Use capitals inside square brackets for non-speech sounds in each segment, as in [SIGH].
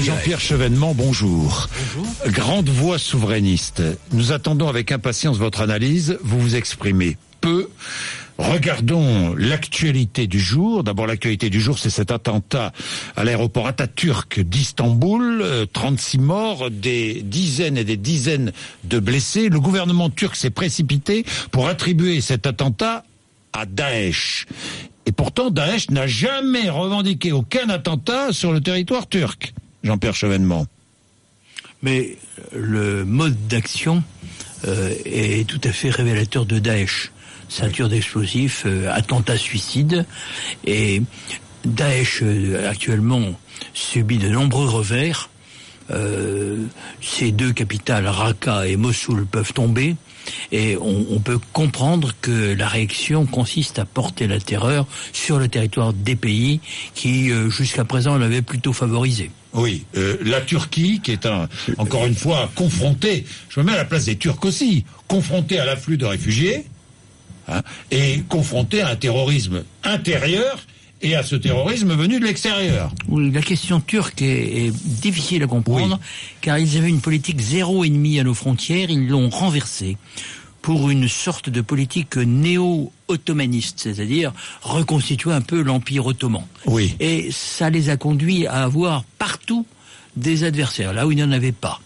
Jean-Pierre Chevènement, bonjour. bonjour. Grande voix souverainiste. Nous attendons avec impatience votre analyse. Vous vous exprimez peu. Regardons l'actualité du jour. D'abord, l'actualité du jour, c'est cet attentat à l'aéroport Atatürk d'Istanbul. 36 euh, morts, des dizaines et des dizaines de blessés. Le gouvernement turc s'est précipité pour attribuer cet attentat à Daesh. Et pourtant, Daesh n'a jamais revendiqué aucun attentat sur le territoire turc. Jean-Pierre Chevènement. Mais le mode d'action euh, est tout à fait révélateur de Daesh ceinture d'explosifs, euh, attentat suicide. Et Daesh euh, actuellement subit de nombreux revers. Euh, ces deux capitales, Raqqa et Mossoul, peuvent tomber. Et on, peut comprendre que la réaction consiste à porter la terreur sur le territoire des pays qui, jusqu'à présent, l'avaient plutôt favorisé. Oui, la Turquie, qui est un, encore une fois confrontée, je me mets à la place des Turcs aussi, confrontée à l'afflux de réfugiés, Hein, et confronté à un terrorisme intérieur et à ce terrorisme venu de l'extérieur. Oui, la question turque est, difficile à comprendre, car ils avaient une politique zéro ennemi à nos frontières, ils l'ont renversée pour une sorte de politique néo-ottomaniste, c'est-à-dire reconstituer un peu l'empire ottoman. Oui. Et ça les a conduits à avoir partout des adversaires, là où il n'y en avait pas.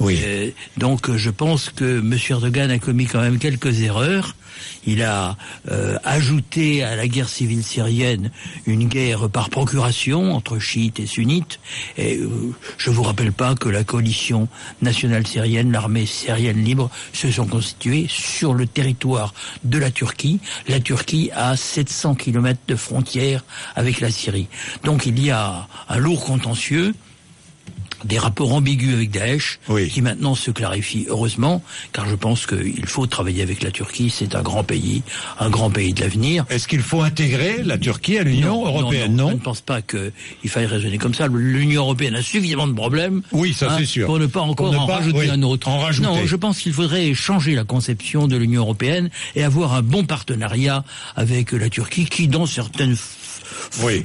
Oui. Euh, donc je pense que M. Erdogan a commis quand même quelques erreurs. Il a euh, ajouté à la guerre civile syrienne une guerre par procuration entre chiites et sunnites. Et euh, je vous rappelle pas que la coalition nationale syrienne, l'armée syrienne libre, se sont constituées sur le territoire de la Turquie. La Turquie a 700 kilomètres de frontière avec la Syrie. Donc il y a un lourd contentieux des rapports ambigus avec Daesh, qui maintenant se clarifient heureusement, car je pense qu'il faut travailler avec la Turquie, c'est un grand pays, un grand pays de l'avenir. Est-ce qu'il faut intégrer la Turquie à l'Union européenne non, je ne pense pas qu'il faille raisonner comme ça. L'Union européenne a suffisamment de problèmes oui, ça hein, c'est sûr. pour ne pas encore en rajouter un autre. En non, je pense qu'il faudrait changer la conception de l'Union européenne et avoir un bon partenariat avec la Turquie qui, dans certaines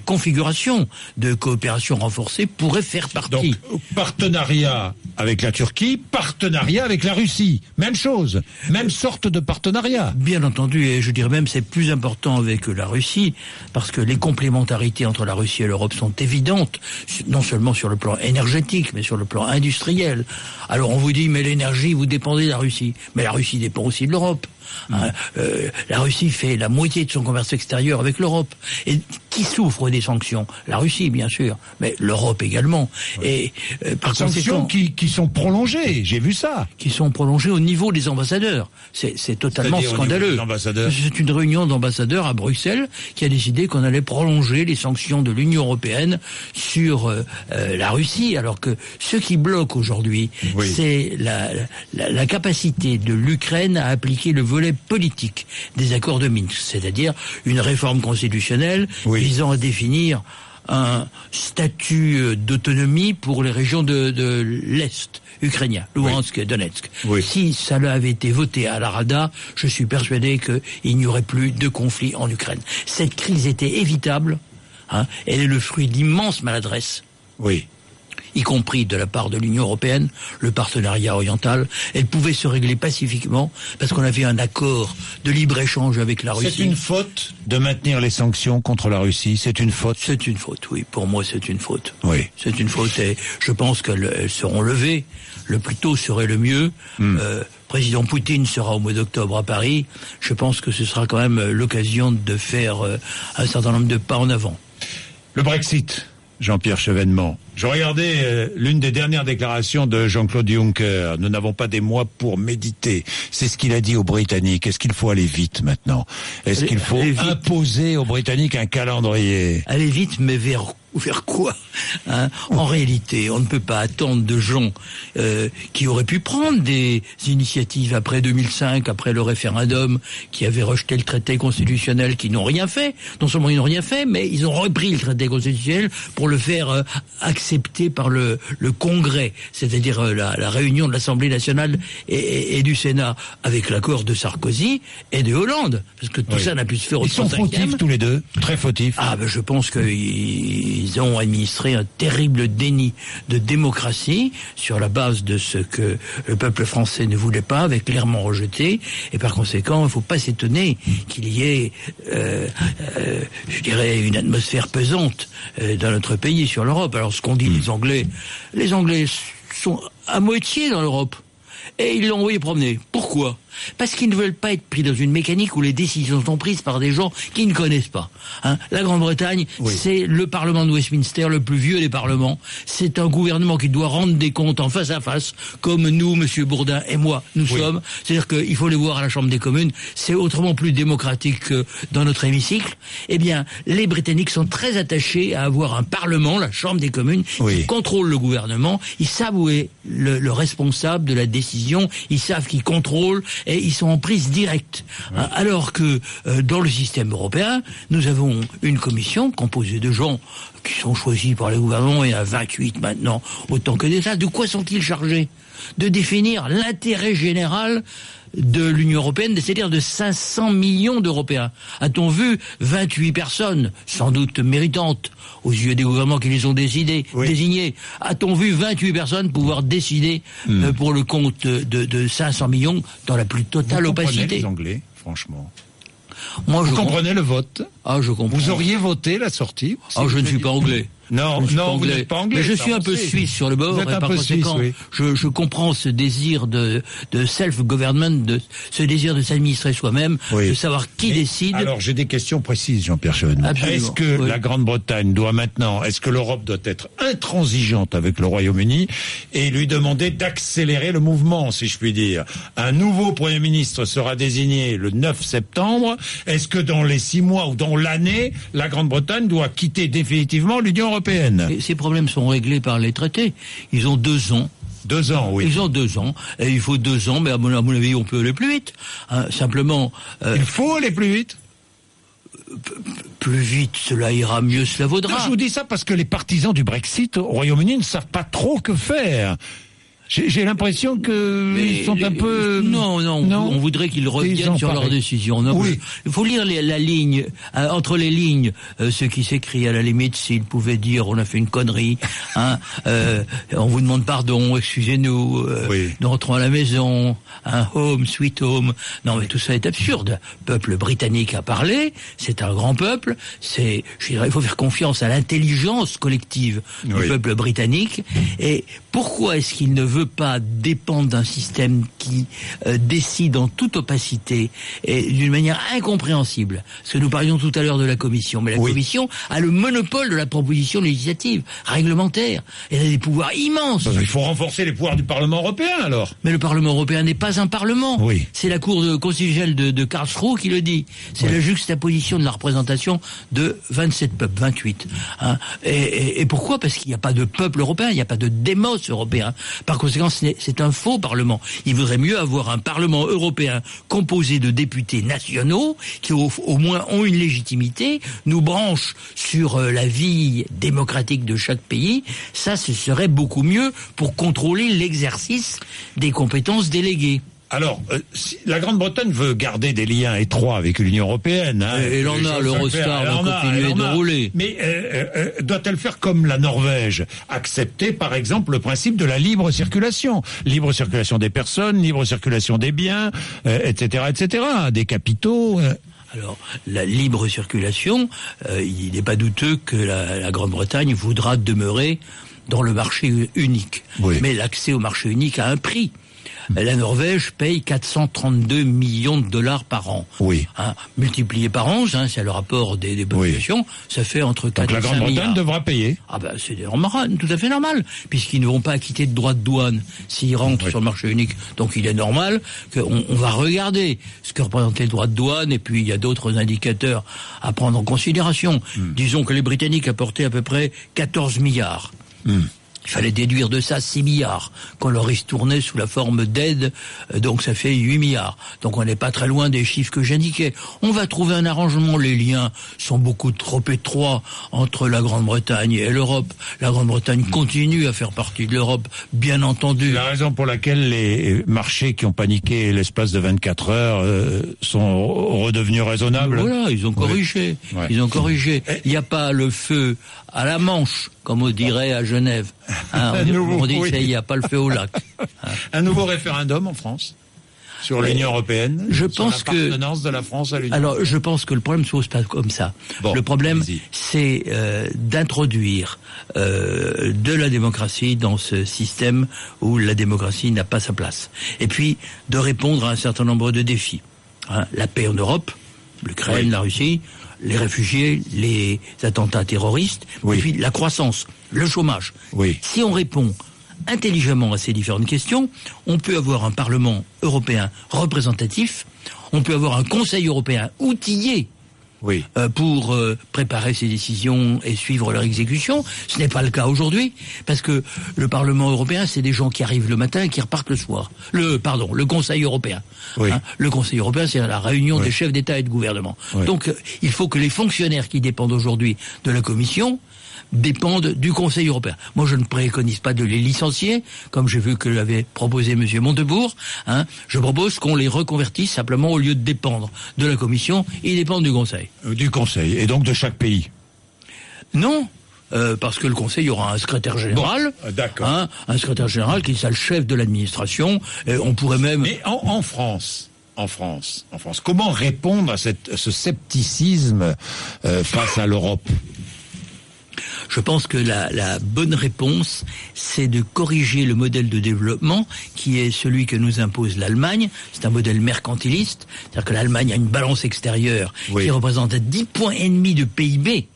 configuration de coopération renforcée pourrait faire partie. Donc, partenariat avec la Turquie, partenariat avec la Russie. Même chose, même sorte de partenariat. Bien entendu, et je dirais même c'est plus important avec la Russie, parce que les complémentarités entre la Russie et l'Europe sont évidentes, non seulement sur le plan énergétique, mais sur le plan industriel. Alors on vous dit, mais l'énergie, vous dépendez de la Russie. Mais la Russie dépend aussi de l'Europe. Hein, euh, la Russie fait la moitié de son commerce extérieur avec l'Europe. Et qui souffre des sanctions? La Russie, bien sûr, mais l'Europe également. Et euh, par sanctions qui, qui, sont prolongées, j'ai vu ça. Qui sont prolongées au niveau des ambassadeurs. C'est totalement scandaleux. C'est une réunion d'ambassadeurs à Bruxelles qui a décidé qu'on allait prolonger les sanctions de l'Union européenne sur euh, la Russie, alors que ce qui bloque aujourd'hui, c'est la, la, la capacité de l'Ukraine à appliquer le volet politique des accords de Minsk, c'est-à-dire une réforme constitutionnelle visant à définir un statut euh, d'autonomie pour les régions de, l'Est ukrainien, Luhansk et Donetsk. Si ça avait été voté à la Rada, je suis persuadé qu'il n'y aurait plus de conflit en Ukraine. Cette crise était évitable. Hein, elle est le fruit d'immenses maladresses. Oui y compris de la part de l'Union européenne, le partenariat oriental, elle pouvait se régler pacifiquement parce qu'on avait un accord de libre-échange avec la Russie. C'est une faute de maintenir les sanctions contre la Russie, c'est une faute C'est une faute, oui. Pour moi, c'est une faute. Oui. C'est une faute et je pense qu'elles seront levées. Le plus tôt serait le mieux. Hmm. Euh, président Poutine sera au mois d'octobre à Paris. Je pense que ce sera quand même l'occasion de faire euh, un certain nombre de pas en avant. Le Brexit, Jean-Pierre Chevènement. Je regardais euh, l'une des dernières déclarations de Jean-Claude Juncker. Nous n'avons pas des mois pour méditer. C'est ce qu'il a dit aux Britanniques. Est-ce qu'il faut aller vite maintenant? Est-ce qu'il faut imposer aux Britanniques un calendrier? Aller vite, mais vers vers quoi hein? En réalité, on ne peut pas attendre de gens euh, qui auraient pu prendre des initiatives après 2005, après le référendum, qui avaient rejeté le traité constitutionnel, qui n'ont rien fait. Non seulement ils n'ont rien fait, mais ils ont repris le traité constitutionnel pour le faire euh, accepté par le, le Congrès, c'est-à-dire euh, la, la, réunion de l'Assemblée nationale et, et, du Sénat, avec l'accord de Sarkozy et de Hollande, parce que tout ça n'a pu se faire au Ils sont fautifs tous les deux, très fautifs. Ah ben je pense qu'ils ils ont administré un terrible déni de démocratie sur la base de ce que le peuple français ne voulait pas, avait clairement rejeté. Et par conséquent, il ne faut pas s'étonner qu'il y ait, euh, euh, je dirais, une atmosphère pesante euh, dans notre pays, sur l'Europe. Alors ce qu'ont dit les Anglais, les Anglais sont à moitié dans l'Europe. Et ils l'ont envoyé promener. Pourquoi? Parce qu'ils ne veulent pas être pris dans une mécanique où les décisions sont prises par des gens qui ne connaissent pas. Hein. La Grande-Bretagne, c'est le Parlement de Westminster, le plus vieux des parlements. C'est un gouvernement qui doit rendre des comptes en face à face, comme nous, Monsieur Bourdin et moi, nous sommes. C'est-à-dire qu'il faut les voir à la Chambre des communes. C'est autrement plus démocratique que dans notre hémicycle. Eh bien, les Britanniques sont très attachés à avoir un Parlement, la Chambre des communes, qui contrôle le gouvernement. Ils savent où est le, le responsable de la décision. Ils savent qui contrôle et ils sont en prise directe. Hein, alors que euh, dans le système européen, nous avons une commission composée de gens qui sont choisis par le gouvernement, il y a 28 maintenant, autant que d'États. De quoi sont-ils chargés? De définir l'intérêt général de l'Union européenne, c'est-à-dire de 500 millions d'Européens. A-t-on vu 28 personnes, sans doute méritantes, aux yeux des gouvernements qui les ont décidés, désignés, a-t-on vu 28 personnes pouvoir décider hmm. euh, pour le compte de, de, 500 millions dans la plus totale Vous opacité les Anglais, franchement Moi, Vous comprenez le vote Ah, je comprends. Vous auriez voté la sortie Ah, je ne suis pas anglais. Non, non, vous n'êtes pas anglais. Mais je suis un peu suisse sur le bord. Un par conséquent, suisse, oui. je, je, comprends ce désir de, de self-government, de ce désir de s'administrer soi-même, de savoir qui décide. Alors j'ai des questions précises, Jean-Pierre Chevènement. Est-ce que la Grande-Bretagne doit maintenant, est-ce que l'Europe doit être intransigeante avec le Royaume-Uni et lui demander d'accélérer le mouvement, si je puis dire? Un nouveau Premier ministre sera désigné le 9 septembre. Est-ce que dans les six mois ou dans l'année, la Grande-Bretagne doit quitter définitivement l'Union européenne ces problèmes sont réglés par les traités. Ils ont deux ans. Deux ans, oui. Ils ont deux ans. Et il faut deux ans, mais à mon, avis, on peut aller plus vite. Hein, simplement. Euh, il faut aller plus vite plus vite, cela ira mieux, cela vaudra. je vous dis ça parce que les partisans du Brexit au Royaume-Uni ne savent pas trop que faire. J'ai l'impression qu'ils sont un peu... Non, non, on voudrait qu'ils reviennent sur leur décision. Non, oui. Il faut lire la ligne, euh, entre les lignes, euh, ce qui s'écrit à la limite, s'ils pouvaient dire on a fait une connerie, hein, euh, on vous demande pardon, excusez-nous, nous rentrons à la maison, un home, sweet home. Non mais tout ça est absurde. Peuple britannique a parlé, c'est un grand peuple, c'est, je dirais, il faut faire confiance à l'intelligence collective du peuple britannique. Et pourquoi est-ce qu'il ne veut pas dépendre d'un système qui euh, décide en toute opacité et d'une manière incompréhensible. Parce que nous parlions tout à l'heure de la Commission, mais la Commission a le monopole de la proposition législative, réglementaire. Elle a des pouvoirs immenses. Il faut renforcer les pouvoirs du Parlement européen alors. Mais le Parlement européen n'est pas un Parlement. Oui. C'est la Cour de constitutionnelle de, de Karlsruhe qui le dit. C'est la juxtaposition de la représentation de 27 peuples, 28. Hein. Et, et, pourquoi? Parce qu'il n'y a pas de peuple européen, il n'y a pas de démos européen. Par c'est un faux Parlement. Il vaudrait mieux avoir un Parlement européen composé de députés nationaux qui au, moins ont une légitimité, nous branchent sur euh, la vie démocratique de chaque pays. Ça, ce serait beaucoup mieux pour contrôler l'exercice des compétences déléguées. Alors, euh, la Grande-Bretagne veut garder des liens étroits avec l'Union européenne. Hein, et, en a, l'Eurostar va continuer de rouler. Mais euh, euh, doit-elle faire comme la Norvège? Accepter, par exemple, le principe de la libre circulation. Libre circulation des personnes, libre circulation des biens, etc., etc., des capitaux. Alors, la libre circulation, il n'est pas douteux que la, Grande-Bretagne voudra demeurer dans le marché unique. Mais l'accès au marché unique a un prix. La Norvège paye 432 millions de dollars par an. Oui. Hein, multiplié par 11, hein, c'est le rapport des, des populations, ça fait entre 4 Donc la Grande-Bretagne devra payer. Ah ben c'est tout à fait normal, puisqu'ils ne vont pas acquitter de droits de douane s'ils rentrent sur le marché unique. Donc il est normal qu'on on va regarder ce que représentait le droit de douane, et puis il y a d'autres indicateurs à prendre en considération. Hmm. Disons que les Britanniques apportaient à peu près 14 milliards. Hmm. Il fallait déduire de ça 6 milliards, quand le risque tournait sous la forme d'aide, euh, donc ça fait 8 milliards. Donc on n'est pas très loin des chiffres que j'indiquais. On va trouver un arrangement, les liens sont beaucoup trop étroits entre la Grande-Bretagne et l'Europe. La Grande-Bretagne continue à faire partie de l'Europe, bien entendu. La raison pour laquelle les marchés qui ont paniqué l'espace de 24 heures euh, sont redevenus raisonnables. Voilà, ils ont corrigé. Ils ont corrigé. Il n'y a pas le feu à la Manche, comme on dirait à Genève. Hein, on, dit qu'il n'y a pas le feu au lac. [LAUGHS] Un nouveau référendum en France sur l'Union européenne Je pense que de la France à l'Union. Alors, je pense que le problème se pose pas comme ça. le problème, c'est euh, d'introduire euh, de la démocratie dans ce système où la démocratie n'a pas sa place. Et puis de répondre à un certain nombre de défis. Hein, la paix en Europe, l'Ukraine, la Russie, les réfugiés, les attentats terroristes, et puis la croissance, le chômage. Oui. Si on répond intelligemment à ces différentes questions, on peut avoir un Parlement européen représentatif, on peut avoir un Conseil européen outillé oui. Euh, pour euh, préparer ces décisions et suivre leur exécution. Ce n'est pas le cas aujourd'hui, parce que le Parlement européen, c'est des gens qui arrivent le matin et qui repartent le soir. Le pardon, le Conseil européen. Oui. Hein, le Conseil européen, c'est la réunion des chefs d'État et de gouvernement. Donc, euh, il faut que les fonctionnaires qui dépendent aujourd'hui de la Commission dépendent du Conseil européen. Moi, je ne préconise pas de les licencier, comme j'ai vu que l'avait proposé M. Montebourg. Hein. Je propose qu'on les reconvertisse simplement au lieu de dépendre de la Commission, ils dépendent du Conseil. Euh, du Conseil, et donc de chaque pays Non, euh, parce que le Conseil aura un secrétaire général, euh, hein, un secrétaire général qui sera le chef de l'administration. On pourrait même. Mais en, France, en France, en France, comment répondre à, cette, ce scepticisme face à l'Europe? Je pense que la, bonne réponse, c'est de corriger le modèle de développement qui est celui que nous impose l'Allemagne. C'est un modèle mercantiliste, c'est-à-dire que l'Allemagne a une balance extérieure qui représente 10 points et demi de PIB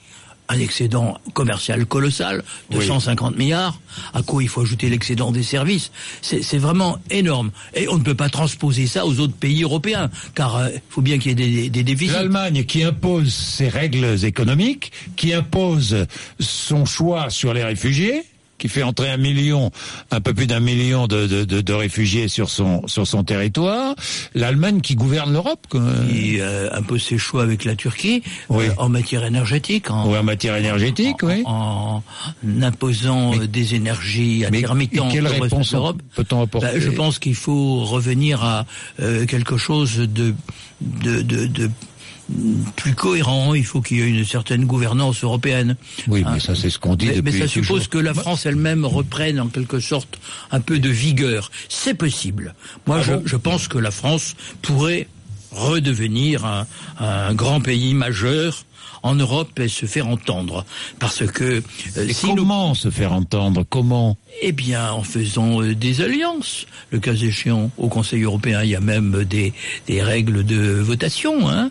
un excédent commercial colossal de 150 milliards, à quoi il faut ajouter l'excédent des services. C'est vraiment énorme. Et on ne peut pas transposer ça aux autres pays européens, car il euh, faut bien qu'il y ait des, des déficits. L'Allemagne qui impose ses règles économiques, qui impose son choix sur les réfugiés, qui fait entrer un million, un peu plus d'un million de, de, de, de, réfugiés sur son sur son territoire, l'Allemagne qui gouverne l'Europe, qui euh, impose ses choix avec la Turquie euh, en matière énergétique, en, oui, en matière énergétique, en, oui, en, imposant des énergies intermittentes quelle réponse Europe. Peut-on apporter ben, Je pense qu'il faut revenir à euh, quelque chose de de, de, de plus cohérent. Il faut qu'il y ait une certaine gouvernance européenne. Oui, mais hein. ça c'est ce qu'on dit mais, depuis Mais ça suppose que la France elle-même reprenne en quelque sorte un peu de vigueur. C'est possible. Moi, ah je, je pense que la France pourrait redevenir un, un grand pays majeur en Europe et se faire entendre. Parce que euh, si comment se faire entendre? Comment? Eh bien, en faisant euh, des alliances. Le cas échéant, au Conseil européen, il y a même des, des règles de votation, hein,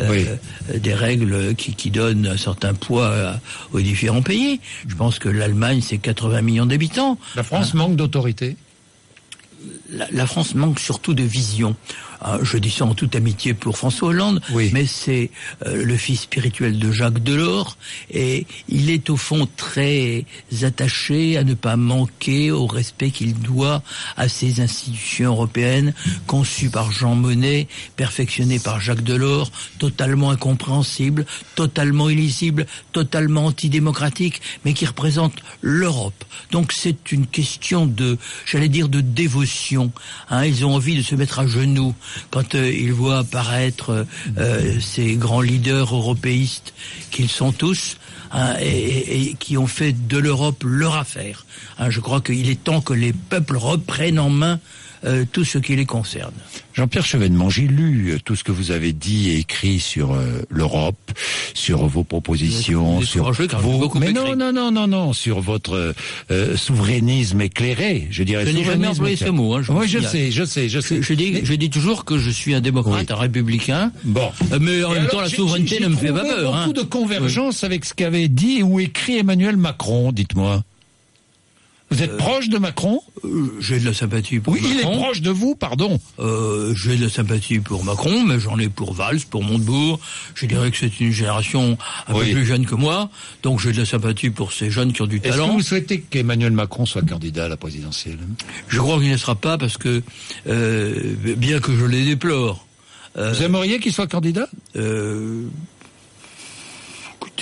euh, des règles qui, qui donnent un certain poids aux différents pays. Je pense que l'Allemagne, c'est 80 millions d'habitants. La France manque d'autorité la, la, France manque surtout de vision. Ah, je dis ça en toute amitié pour François Hollande, mais c'est euh, le fils spirituel de Jacques Delors, et il est au fond très attaché à ne pas manquer au respect qu'il doit à ces institutions européennes conçues par Jean Monnet, perfectionnées par Jacques Delors, totalement incompréhensibles, totalement illisibles, totalement antidémocratiques, mais qui représentent l'Europe. Donc c'est une question de, j'allais dire, de dévotion. Hein, ils ont envie de se mettre à genoux quand euh, ils voient apparaître euh, ces grands leaders européistes qu'ils sont tous, hein, et, qui ont fait de l'Europe leur affaire. Hein, je crois qu'il est temps que les peuples reprennent en main euh, tout ce qui les concerne. Jean-Pierre Chevènement, j'ai lu euh, tout ce que vous avez dit et écrit sur euh, l'Europe, sur vos propositions, sur vos... Mais non, non, non, non, non, sur votre souverainisme éclairé, je dirais. Je n'ai jamais employé ce mot. Hein, je oui, je sais, je sais, je sais. Je, dis, je dis toujours que je suis un démocrate, un républicain. Bon. mais en même temps, la souveraineté ne me fait pas peur. Beaucoup hein. de convergence avec ce qu'avait dit ou écrit Emmanuel Macron, dites-moi. Vous êtes proche de Macron J'ai de la sympathie pour Macron. Oui, il est proche de vous, pardon. j'ai de la sympathie pour Macron, mais j'en ai pour Valls, pour Montebourg. Je dirais que c'est une génération un peu plus jeune que moi, donc j'ai de la sympathie pour ces jeunes qui ont du talent. Est-ce que vous souhaitez qu'Emmanuel Macron soit candidat à la présidentielle? Je crois qu'il ne sera pas parce que, bien que je les déplore, vous aimeriez qu'il soit candidat? euh,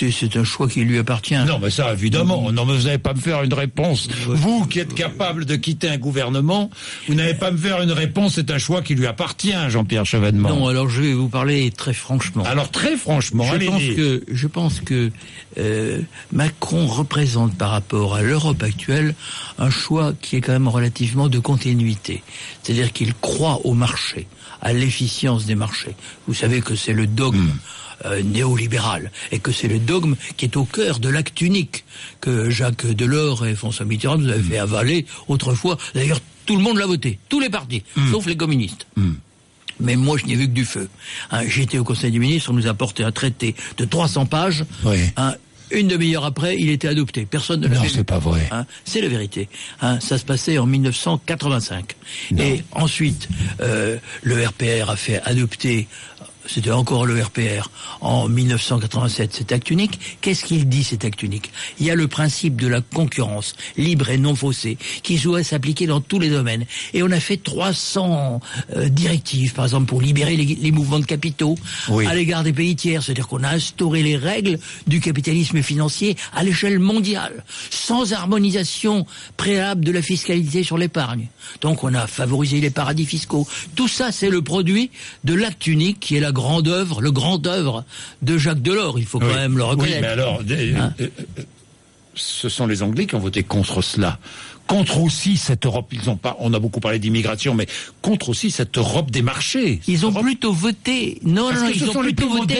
Écoutez, c'est un choix qui lui appartient. Non, mais ça, évidemment. Non, mais vous n'allez pas me faire une réponse. Vous qui êtes capable de quitter un gouvernement, vous n'allez pas me faire une réponse. C'est un choix qui lui appartient, Jean-Pierre Chevènement. Non, alors je vais vous parler très franchement. Alors très franchement, je pense que je pense que euh, Macron représente par rapport à l'Europe actuelle un choix qui est quand même relativement de continuité. C'est-à-dire qu'il croit au marché à l'efficience des marchés. Vous savez que c'est le dogme. Hmm. Euh, néolibéral et que c'est le dogme qui est au cœur de l'acte unique que Jacques Delors et François Mitterrand nous avaient fait hmm. avaler autrefois. D'ailleurs, tout le monde l'a voté, tous les partis, hmm. sauf les communistes. Mais moi, je n'ai vu que du feu. Hein, J'étais au Conseil des ministres, on nous a porté un traité de 300 pages. Hein, une demi-heure après, il était adopté. Personne ne l'a Non, c'est pas vrai. Hein, c'est la vérité. Hein, ça se passait en 1985. Et ensuite, euh, le RPR a fait adopter c'était encore le RPR, en 1987, cet acte unique. Qu'est-ce qu'il dit, cet acte unique? Il y a le principe de la concurrence, libre et non faussée, qui doit s'appliquer dans tous les domaines. Et on a fait 300 euh, directives, par exemple, pour libérer les, mouvements de capitaux à l'égard des pays tiers. C'est-à-dire qu'on a instauré les règles du capitalisme financier à l'échelle mondiale, sans harmonisation préalable de la fiscalité sur l'épargne. Donc on a favorisé les paradis fiscaux. Tout ça, c'est le produit de l'acte unique qui est la grande œuvre, le grand œuvre de Jacques Delors. Il faut quand même le reconnaître. Oui, mais alors, hein euh, euh, ce sont les Anglais qui ont voté contre cela contre aussi cette Europe. Ils ont pas, on a beaucoup parlé d'immigration, mais contre aussi cette Europe des marchés. Ils ont plutôt voté, non, non, ils ont plutôt voté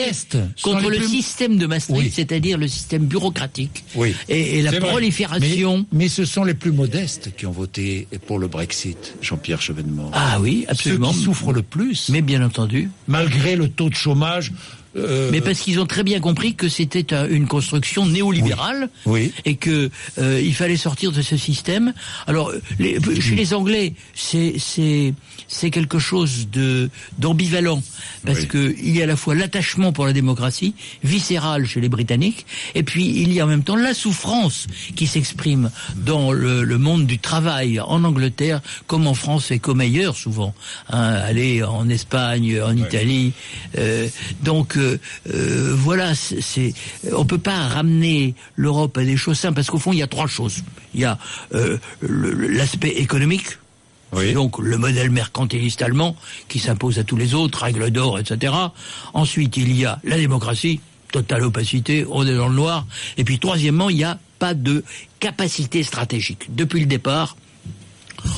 contre le système de Maastricht, c'est-à-dire le système bureaucratique oui. et, la prolifération. Mais, ce sont les plus modestes qui ont voté pour le Brexit, Jean-Pierre Chevènement. Ah oui, absolument. Ceux qui souffrent le plus. Mais bien entendu. Malgré le taux de chômage euh, Mais parce qu'ils ont très bien compris que c'était une construction néolibérale oui. et que euh, il fallait sortir de ce système. Alors, les, chez les Anglais, c'est c'est c'est quelque chose de d'ambivalent parce que il y a à la fois l'attachement pour la démocratie viscéral chez les Britanniques et puis il y a en même temps la souffrance qui s'exprime dans le, le, monde du travail en Angleterre comme en France et comme ailleurs souvent. Hein, aller en Espagne, en Italie, euh, donc euh, voilà, c'est on peut pas ramener l'Europe à des choses simples parce qu'au fond il y a trois choses. Il y a euh, l'aspect économique. Donc le modèle mercantiliste allemand qui s'impose à tous les autres, règles d'or, etc. Ensuite il y a la démocratie, totale opacité, on est dans le noir. Et puis troisièmement il n'y a pas de capacité stratégique. Depuis le départ,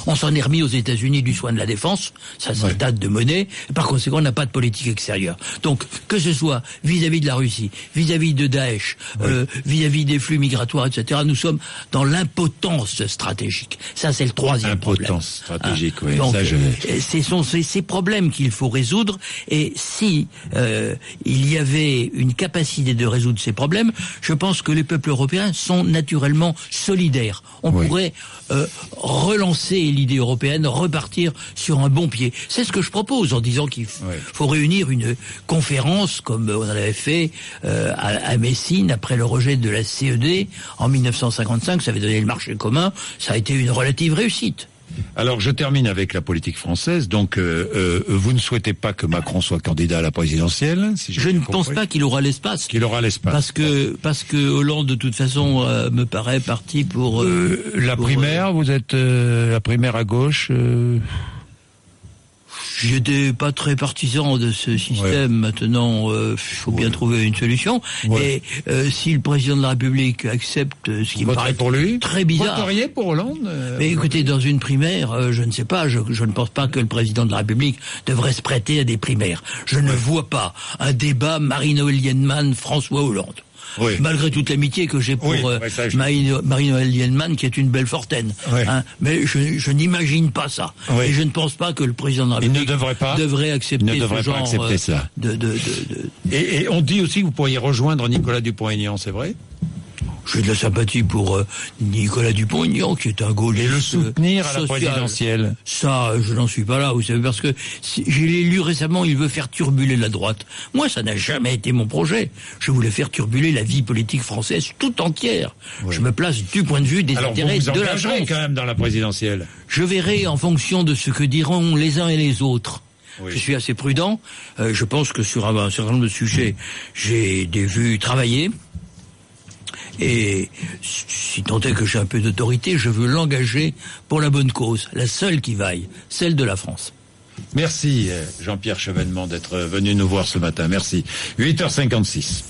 on s'en est remis aux États-Unis du soin de la défense, ça c'est date de monnaie, par conséquent on n'a pas de politique extérieure. Donc que ce soit vis-à-vis de la Russie, vis-à-vis de Daesh, euh, vis-à-vis des flux migratoires, etc., nous sommes dans l'impotence stratégique. Ça c'est le troisième impotence stratégique, oui. Donc, ce sont ces, problèmes qu'il faut résoudre, et si euh, il y avait une capacité de résoudre ces problèmes, je pense que les peuples européens sont naturellement solidaires. On pourrait euh, relancer l'idée européenne, repartir sur un bon pied. C'est ce que je propose en disant qu'il faut réunir une conférence comme on en avait fait euh, à, Messine après le rejet de la CED en 1955. Ça avait donné le marché commun. Ça a été une relative réussite. Alors je termine avec la politique française. Donc euh, euh, vous ne souhaitez pas que Macron soit candidat à la présidentielle si Je ne pense pas qu'il aura l'espace. Qu'il aura l'espace. Parce que parce que Hollande de toute façon euh, me paraît parti pour la primaire. Vous êtes la primaire à gauche. J'étais pas très partisan de ce système. Maintenant, il euh, faut bien trouver une solution. Et euh, si le président de la République accepte ce qui me paraît pour lui très bizarre. Voteriez pour Hollande euh, Mais écoutez, dans une primaire, je ne sais pas. Je, je, ne pense pas que le président de la République devrait se prêter à des primaires. Je ne vois pas un débat Marine-Noël François Hollande malgré toute l'amitié que j'ai pour euh, Marie-Noël Lienman, qui est une belle fortaine. Hein. mais je, je n'imagine pas ça. Et je ne pense pas que le président de la République devrait, pas, devrait accepter ne devrait ce pas accepter euh, ça. De, de, de, et, et, on dit aussi que vous pourriez rejoindre Nicolas Dupont-Aignan, c'est vrai? J'ai de la sympathie pour euh, Nicolas Dupont-Aignan, qui est un gaulliste. Et le soutenir à la présidentielle Ça, je n'en suis pas là, vous savez, parce que j'ai lu récemment, il veut faire turbuler la droite. Moi, ça n'a jamais été mon projet. Je voulais faire turbuler la vie politique française tout entière. Je me place du point de vue des intérêts de la France. quand même dans la présidentielle. Je verrai en fonction de ce que diront les uns et les autres. Je suis assez prudent. Euh, je pense que sur un, certain nombre de sujets, j'ai des vues travailler. Et si tant est que j'ai un peu d'autorité, je veux l'engager pour la bonne cause, la seule qui vaille, celle de la France. Merci Jean-Pierre Chevènement d'être venu nous voir ce matin. Merci. 8h56.